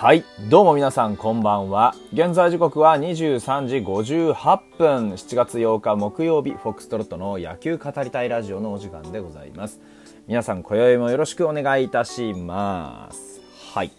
はい。どうも皆さんこんばんは。現在時刻は23時58分。7月8日木曜日、フォックストロットの野球語りたいラジオのお時間でございます。皆さん今宵もよろしくお願いいたします。はい。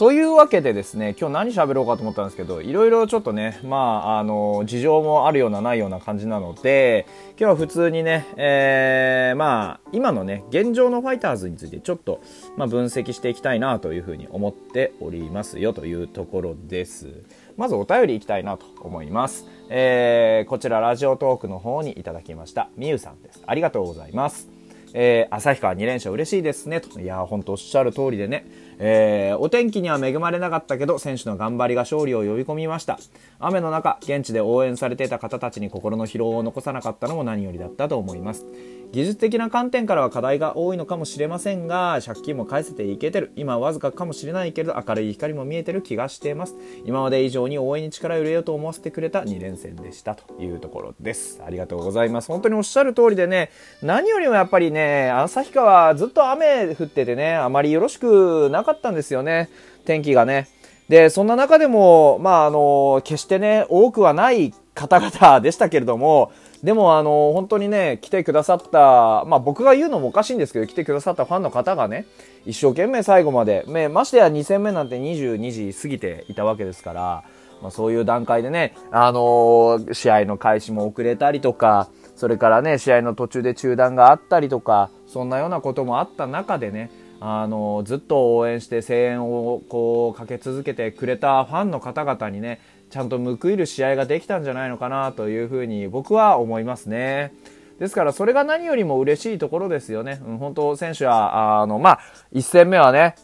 というわけでですね、今日何喋ろうかと思ったんですけど、いろいろちょっとね、まあ、あの、事情もあるようなないような感じなので、今日は普通にね、えー、まあ、今のね、現状のファイターズについてちょっと、まあ、分析していきたいなというふうに思っておりますよというところです。まずお便りいきたいなと思います。えー、こちらラジオトークの方にいただきました、みゆさんです。ありがとうございます。えー、旭川2連勝嬉しいですね。と。いやー、ほんとおっしゃる通りでね。えー、お天気には恵まれなかったけど、選手の頑張りが勝利を呼び込みました。雨の中、現地で応援されていた方たちに心の疲労を残さなかったのも何よりだったと思います。技術的な観点からは課題が多いのかもしれませんが、借金も返せていけてる。今わずかかもしれないけれど、明るい光も見えてる気がしています。今まで以上に応援に力を入れようと思わせてくれた2連戦でしたというところです。ありがとうございます。本当におっしゃる通りでね、何よりもやっぱりね、旭川ずっと雨降っててね、あまりよろしくなかったかったんですよね。天気がね。で、そんな中でも、まあ、あの、決してね、多くはない方々でしたけれども、でも、あの、本当にね、来てくださった、まあ僕が言うのもおかしいんですけど、来てくださったファンの方がね、一生懸命最後まで、ね、ましてや2戦目なんて22時過ぎていたわけですから、まあそういう段階でね、あの試合の開始も遅れたりとか、それからね、試合の途中で中断があったりとか、そんなようなこともあった中でね、あのずっと応援して声援をこうかけ続けてくれたファンの方々にね、ちゃんと報いる試合ができたんじゃないのかなというふうに僕は思いますね。ですからそれが何よりも嬉しいところですよね。うん、本当選手は、あの、まあ、1戦目はね、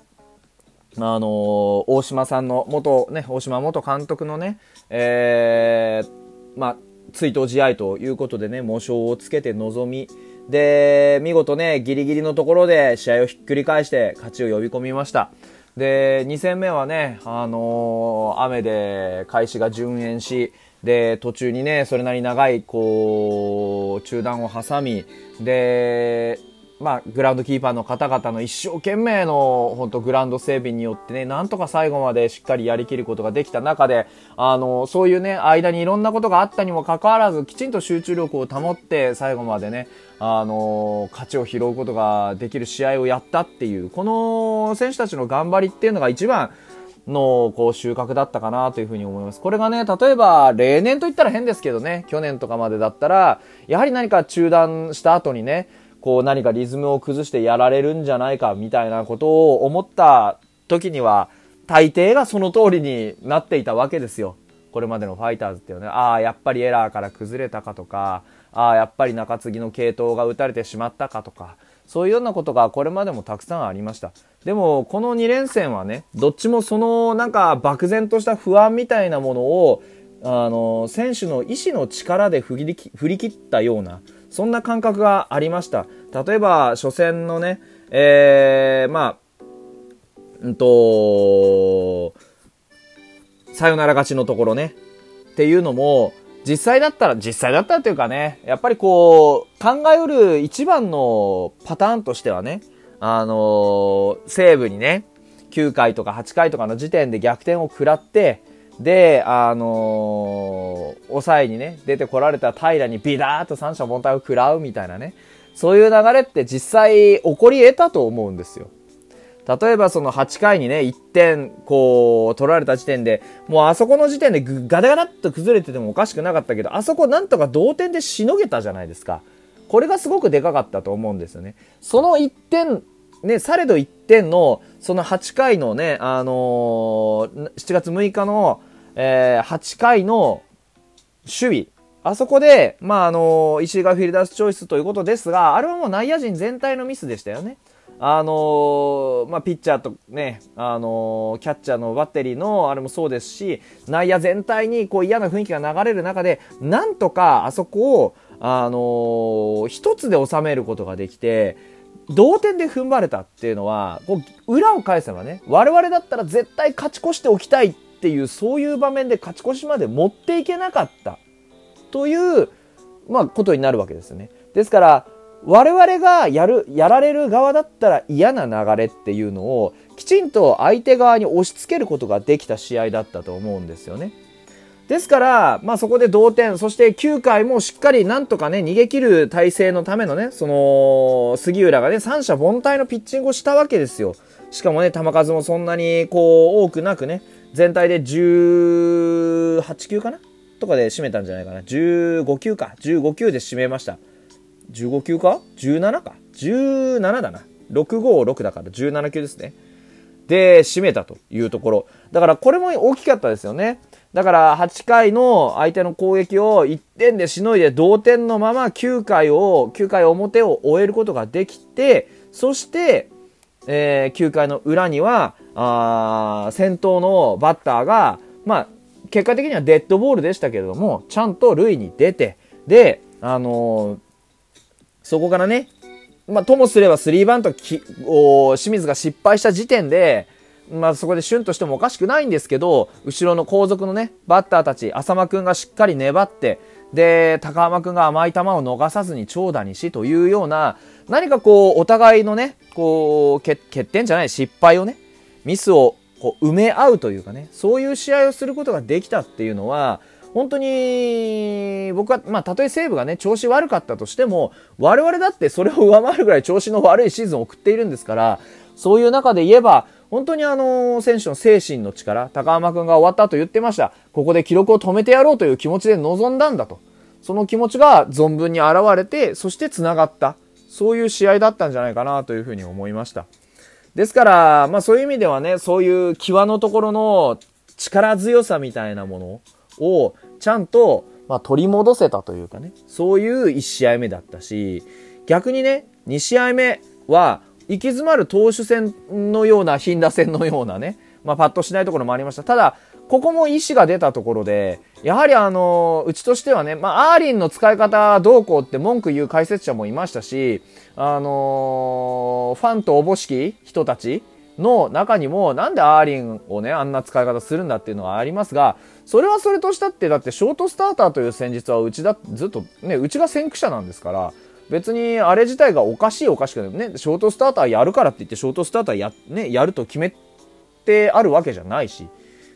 あの大島さんの元、ね、大島元監督のね、えー、まあ、追悼試合ということでね、喪章をつけて臨み、で、見事ね、ギリギリのところで試合をひっくり返して勝ちを呼び込みました。で、2戦目はね、あのー、雨で開始が順延し、で、途中にね、それなり長い、こう、中断を挟み、で、まあ、グラウンドキーパーの方々の一生懸命の、本当グラウンド整備によってね、なんとか最後までしっかりやりきることができた中で、あの、そういうね、間にいろんなことがあったにもかかわらず、きちんと集中力を保って、最後までね、あの、勝ちを拾うことができる試合をやったっていう、この選手たちの頑張りっていうのが一番、の、こう、収穫だったかなというふうに思います。これがね、例えば、例年と言ったら変ですけどね、去年とかまでだったら、やはり何か中断した後にね、こう何かリズムを崩してやられるんじゃないかみたいなことを思った時には、大抵がその通りになっていたわけですよ。これまでのファイターズっていうね、ああ、やっぱりエラーから崩れたかとか、ああ、やっぱり中継ぎの系統が打たれてしまったかとか、そういうようなことがこれまでもたくさんありました。でも、この2連戦はね、どっちもそのなんか漠然とした不安みたいなものを、あの、選手の意志の力で振り振り切ったような、そんな感覚がありました。例えば、初戦のね、えー、まあ、うんと、さよなら勝ちのところね、っていうのも、実際だったら、実際だったらというかね、やっぱりこう、考えうる一番のパターンとしてはね、あのー、西武にね、9回とか8回とかの時点で逆転を食らって、で、あのー、抑えにね、出てこられた平にビダーッと三者凡退を食らうみたいなね、そういう流れって実際起こり得たと思うんですよ。例えばその8回にね、1点こう取られた時点で、もうあそこの時点でガタガタっと崩れててもおかしくなかったけど、あそこなんとか同点でしのげたじゃないですか。これがすごくでかかったと思うんですよね。その1点、ね、されど1点の、その8回のね、あのー、7月6日の、えー、8回の守備。あそこで、まあ、あの、石井がフィルダースチョイスということですが、あれはもう内野陣全体のミスでしたよね。あの、まあ、ピッチャーとね、あの、キャッチャーのバッテリーのあれもそうですし、内野全体にこう嫌な雰囲気が流れる中で、なんとかあそこを、あのー、一つで収めることができて、同点で踏ん張れたっていうのは、こう、裏を返せばね、我々だったら絶対勝ち越しておきたいっっていう、そういう場面で勝ち越しまで持っていけなかった。という、まあ、ことになるわけですね。ですから、我々がやる、やられる側だったら嫌な流れっていうのをきちんと相手側に押し付けることができた試合だったと思うんですよね。ですから、まあそこで同点、そして9回もしっかりなんとかね、逃げ切る体制のためのね、その、杉浦がね、三者凡退のピッチングをしたわけですよ。しかもね、球数もそんなにこう、多くなくね、全体で18球かな？とかで締めたんじゃないかな。15球か。15球で締めました。15球か ?17 か？17だな。656だから17球ですね。で、締めたというところ。だからこれも大きかったですよね。だから8回の相手の攻撃を1点でしのいで同点のまま9回を、9回表を終えることができて、そして、えー、9回の裏には、あ先頭のバッターが、まあ、結果的にはデッドボールでしたけれども、ちゃんと塁に出て、で、あのー、そこからね、まあ、ともすればスリーバントきを清水が失敗した時点で、まあ、そこでシュンとしてもおかしくないんですけど、後ろの後続のね、バッターたち、浅間くんがしっかり粘って、で、高浜くんが甘い球を逃さずに長打にしというような、何かこう、お互いのね、こう、欠点じゃない失敗をね、ミスをこう埋め合うというかね、そういう試合をすることができたっていうのは、本当に、僕は、まあ、たとえ西武がね、調子悪かったとしても、我々だってそれを上回るぐらい調子の悪いシーズンを送っているんですから、そういう中で言えば、本当にあの、選手の精神の力、高浜くんが終わったと言ってました。ここで記録を止めてやろうという気持ちで臨んだんだと。その気持ちが存分に現れて、そして繋がった。そういう試合だったんじゃないかなというふうに思いました。ですから、まあそういう意味ではね、そういう際のところの力強さみたいなものをちゃんと、まあ、取り戻せたというかね、そういう1試合目だったし、逆にね、2試合目は、行き詰まる投手戦のような、頻打戦のようなね、まあ、パッとしないところもありました。ただ、ここも意思が出たところで、やはりあの、うちとしてはね、まあ、アーリンの使い方どうこうって文句言う解説者もいましたし、あのー、ファンとおぼしき人たちの中にも、なんでアーリンをね、あんな使い方するんだっていうのはありますが、それはそれとしたって、だってショートスターターという戦術はうちだ、ずっとね、うちが先駆者なんですから、別にあれ自体がおかしいおかしくないね、ショートスターターやるからって言ってショートスターターや、ね、やると決めてあるわけじゃないし、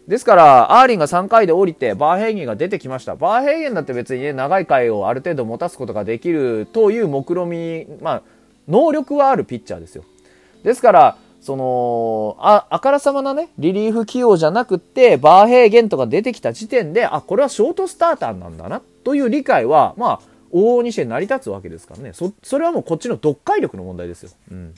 ですから、アーリンが3回で降りて、バーヘイゲンが出てきました。バーヘイゲンだって別にね、長い回をある程度持たすことができるという目論み、まあ、能力はあるピッチャーですよ。ですから、その、あ、あからさまなね、リリーフ起用じゃなくって、バーヘイゲンとか出てきた時点で、あ、これはショートスターターなんだな、という理解は、まあ、往々にして成り立つわけですからね。そ、それはもうこっちの読解力の問題ですよ。うん。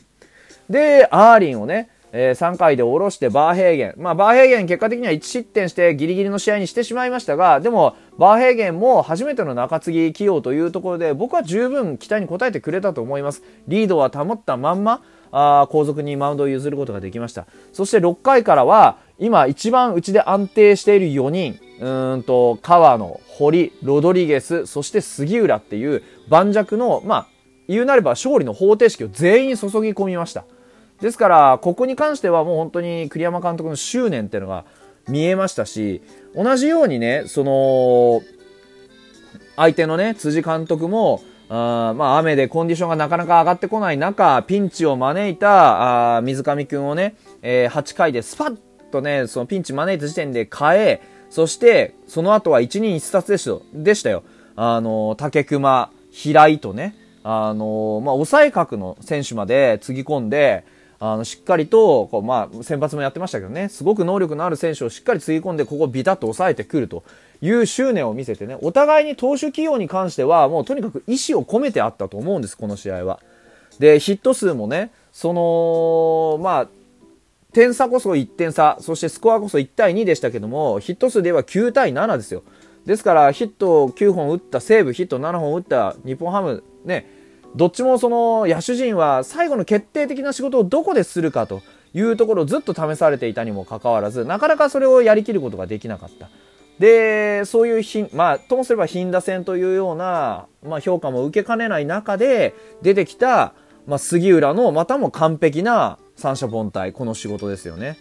で、アーリンをね、えー、3回で下ろしてバーヘーゲン。まあ、バーヘーゲン結果的には1失点してギリギリの試合にしてしまいましたが、でも、バーヘーゲンも初めての中継ぎ起用というところで、僕は十分期待に応えてくれたと思います。リードは保ったまんま、あ後続にマウンドを譲ることができました。そして6回からは、今一番うちで安定している4人、うんと、川野、堀、ロドリゲス、そして杉浦っていう盤石の、まあ、言うなれば勝利の方程式を全員注ぎ込みました。ですから、ここに関してはもう本当に栗山監督の執念っていうのが見えましたし、同じようにね、その、相手のね、辻監督も、あまあ、雨でコンディションがなかなか上がってこない中、ピンチを招いた、あ水上くんをね、えー、8回でスパッとね、そのピンチ招いた時点で変え、そして、その後は一人一冊でしたでしたよ。あの、竹熊、平井とね、あの、まあ、抑え角の選手までつぎ込んで、あの、しっかりと、こう、まあ、先発もやってましたけどね、すごく能力のある選手をしっかりつぎ込んで、ここビタッと抑えてくるという執念を見せてね、お互いに投手起用に関しては、もうとにかく意思を込めてあったと思うんです、この試合は。で、ヒット数もね、その、まあ、点差こそ1点差、そしてスコアこそ1対2でしたけども、ヒット数では9対7ですよ。ですから、ヒット9本打った西武、ヒット7本打った日本ハム、ね、どっちもその野手陣は最後の決定的な仕事をどこでするかというところをずっと試されていたにもかかわらず、なかなかそれをやりきることができなかった。で、そういうひ、まあ、ともすれば頻打戦というような、まあ、評価も受けかねない中で出てきた、まあ、杉浦のまたも完璧な三者凡退、この仕事ですよね。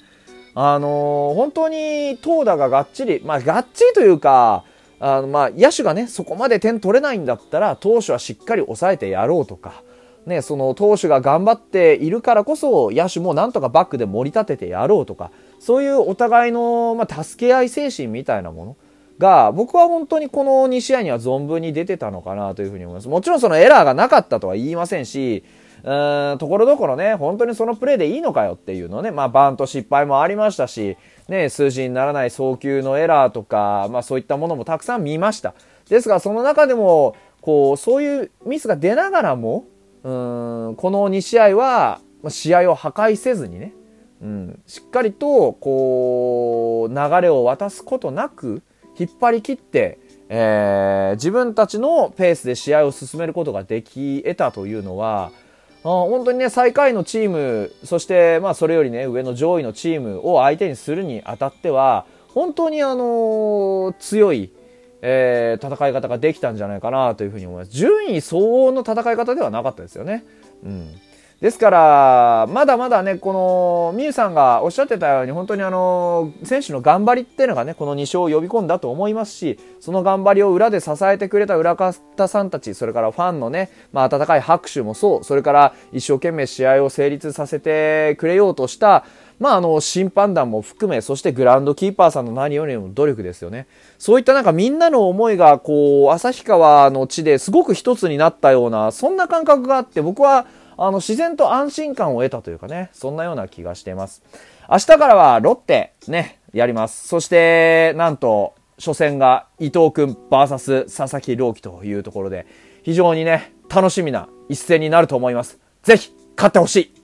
あのー、本当に投打ががっちり、まあ、がっちりというか、あの、まあ、野手がね、そこまで点取れないんだったら、投手はしっかり抑えてやろうとか、ね、その投手が頑張っているからこそ野手もなんとかバックで盛り立ててやろうとかそういうお互いの、まあ、助け合い精神みたいなものが僕は本当にこの2試合には存分に出てたのかなというふうに思いますもちろんそのエラーがなかったとは言いませんしところどころね本当にそのプレーでいいのかよっていうのね、まあ、バント失敗もありましたし、ね、数字にならない送球のエラーとか、まあ、そういったものもたくさん見ました。ですがその中でもこうそういうミスが出ながらもうんこの2試合は試合を破壊せずにね、うん、しっかりとこう流れを渡すことなく引っ張り切って、えー、自分たちのペースで試合を進めることができ得たというのは本当にね最下位のチームそしてまあそれよりね上の上位のチームを相手にするにあたっては本当にあの、強いえー、戦い方ができたんじゃないかなというふうに思います。順位相応の戦い方ではなかったですよね。うん。ですから、まだまだね、この、みゆさんがおっしゃってたように、本当にあの、選手の頑張りっていうのがね、この2勝を呼び込んだと思いますし、その頑張りを裏で支えてくれた裏方さんたち、それからファンのね、まあ温かい拍手もそう、それから一生懸命試合を成立させてくれようとした、まあ、あの、審判団も含め、そしてグラウンドキーパーさんの何よりも努力ですよね。そういったなんかみんなの思いが、こう、旭川の地ですごく一つになったような、そんな感覚があって、僕は、あの、自然と安心感を得たというかね、そんなような気がしています。明日からはロッテ、ね、やります。そして、なんと、初戦が伊藤君 VS 佐々木朗希というところで、非常にね、楽しみな一戦になると思います。ぜひ、勝ってほしい